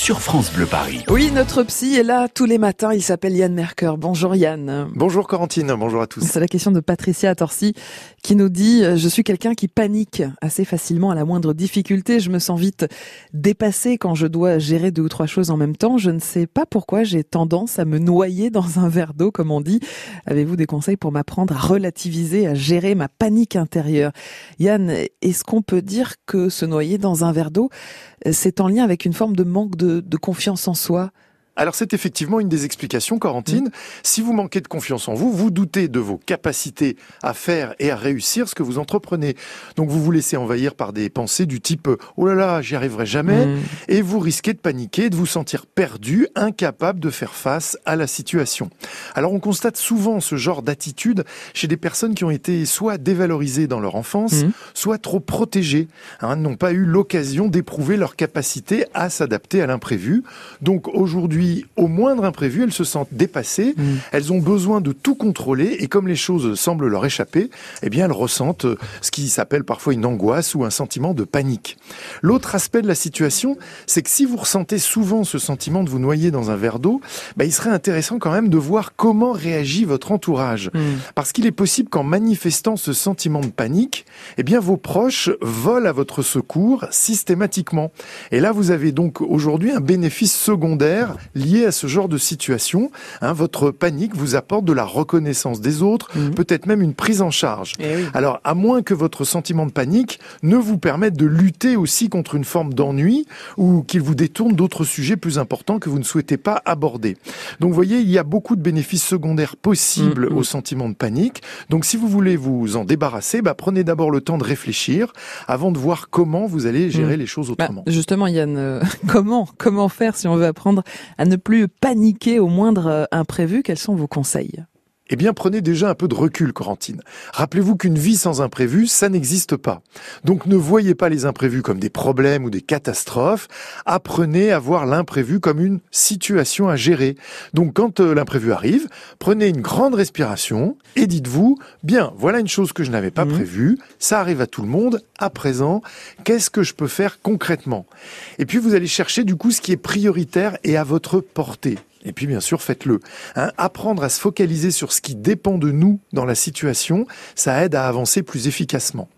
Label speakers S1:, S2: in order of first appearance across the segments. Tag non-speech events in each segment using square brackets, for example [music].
S1: sur France Bleu Paris.
S2: Oui, notre psy est là tous les matins. Il s'appelle Yann Merker. Bonjour Yann.
S3: Bonjour Corentine, bonjour à tous.
S2: C'est la question de Patricia Torsi qui nous dit Je suis quelqu'un qui panique assez facilement à la moindre difficulté. Je me sens vite dépassé quand je dois gérer deux ou trois choses en même temps. Je ne sais pas pourquoi j'ai tendance à me noyer dans un verre d'eau, comme on dit. Avez-vous des conseils pour m'apprendre à relativiser, à gérer ma panique intérieure? Yann, est-ce qu'on peut dire que se noyer dans un verre d'eau, c'est en lien avec une forme de manque de, de confiance en soi
S3: alors c'est effectivement une des explications, Corentine. Mm. Si vous manquez de confiance en vous, vous doutez de vos capacités à faire et à réussir ce que vous entreprenez. Donc vous vous laissez envahir par des pensées du type ⁇ Oh là là, j'y arriverai jamais mm. et vous risquez de paniquer, de vous sentir perdu, incapable de faire face à la situation. Alors on constate souvent ce genre d'attitude chez des personnes qui ont été soit dévalorisées dans leur enfance, mm. soit trop protégées, hein, n'ont pas eu l'occasion d'éprouver leur capacité à s'adapter à l'imprévu. Donc aujourd'hui, au moindre imprévu, elles se sentent dépassées, mm. elles ont besoin de tout contrôler, et comme les choses semblent leur échapper, eh bien elles ressentent ce qui s'appelle parfois une angoisse ou un sentiment de panique. L'autre aspect de la situation, c'est que si vous ressentez souvent ce sentiment de vous noyer dans un verre d'eau, bah, il serait intéressant quand même de voir comment réagit votre entourage. Mm. Parce qu'il est possible qu'en manifestant ce sentiment de panique, eh bien vos proches volent à votre secours systématiquement. Et là, vous avez donc aujourd'hui un bénéfice secondaire lié à ce genre de situation. Hein, votre panique vous apporte de la reconnaissance des autres, mhm. peut-être même une prise en charge. Eh Alors, à moins que votre sentiment de panique ne vous permette de lutter aussi contre une forme d'ennui ou qu'il vous détourne d'autres sujets plus importants que vous ne souhaitez pas aborder. Donc, vous voyez, il y a beaucoup de bénéfices secondaires possibles mhm. au sentiment de panique. Donc, si vous voulez vous en débarrasser, bah, prenez d'abord le temps de réfléchir avant de voir comment vous allez gérer mhm. les choses bah, autrement.
S2: justement, Yann, euh, [laughs] comment comment faire si on veut apprendre à ne plus paniquer au moindre euh, imprévu. Quels sont vos conseils?
S3: Eh bien, prenez déjà un peu de recul, Corentine. Rappelez-vous qu'une vie sans imprévu, ça n'existe pas. Donc ne voyez pas les imprévus comme des problèmes ou des catastrophes. Apprenez à voir l'imprévu comme une situation à gérer. Donc quand euh, l'imprévu arrive, prenez une grande respiration et dites-vous, bien, voilà une chose que je n'avais pas mmh. prévue, ça arrive à tout le monde, à présent, qu'est-ce que je peux faire concrètement? Et puis vous allez chercher du coup ce qui est prioritaire et à votre portée. Et puis bien sûr, faites-le. Hein, apprendre à se focaliser sur ce qui dépend de nous dans la situation, ça aide à avancer plus efficacement.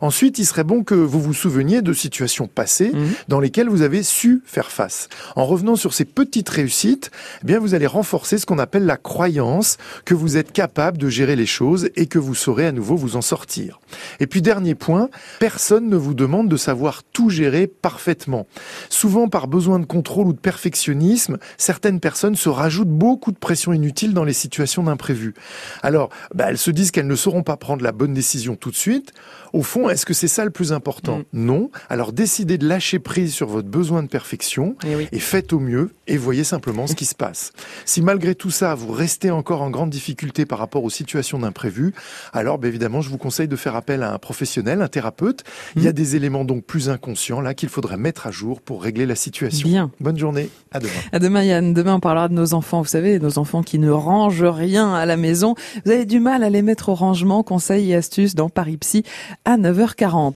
S3: Ensuite, il serait bon que vous vous souveniez de situations passées mhm. dans lesquelles vous avez su faire face. En revenant sur ces petites réussites, eh bien vous allez renforcer ce qu'on appelle la croyance que vous êtes capable de gérer les choses et que vous saurez à nouveau vous en sortir. Et puis dernier point, personne ne vous demande de savoir tout gérer parfaitement. Souvent par besoin de contrôle ou de perfectionnisme, certaines personnes se rajoutent beaucoup de pression inutile dans les situations d'imprévu. Alors, bah, elles se disent qu'elles ne sauront pas prendre la bonne décision tout de suite. Au fond, est-ce que c'est ça le plus important mm. Non. Alors décidez de lâcher prise sur votre besoin de perfection eh et, faites au mieux et voyez simplement ce qui se passe. Si malgré tout ça, vous restez encore en grande difficulté par rapport aux situations d'imprévu, alors bah, évidemment, je vous conseille de faire appel à un professionnel, un thérapeute. Il y a mm. des éléments donc plus inconscients là qu'il faudrait mettre à jour pour régler la situation.
S2: Bien.
S3: Bonne journée. À demain.
S2: À demain Yann. Demain on de nos enfants. Vous savez, nos enfants qui ne rangent rien à la maison. Vous avez du mal à les mettre au rangement. Conseils et astuces dans Paris Psy à 9h40.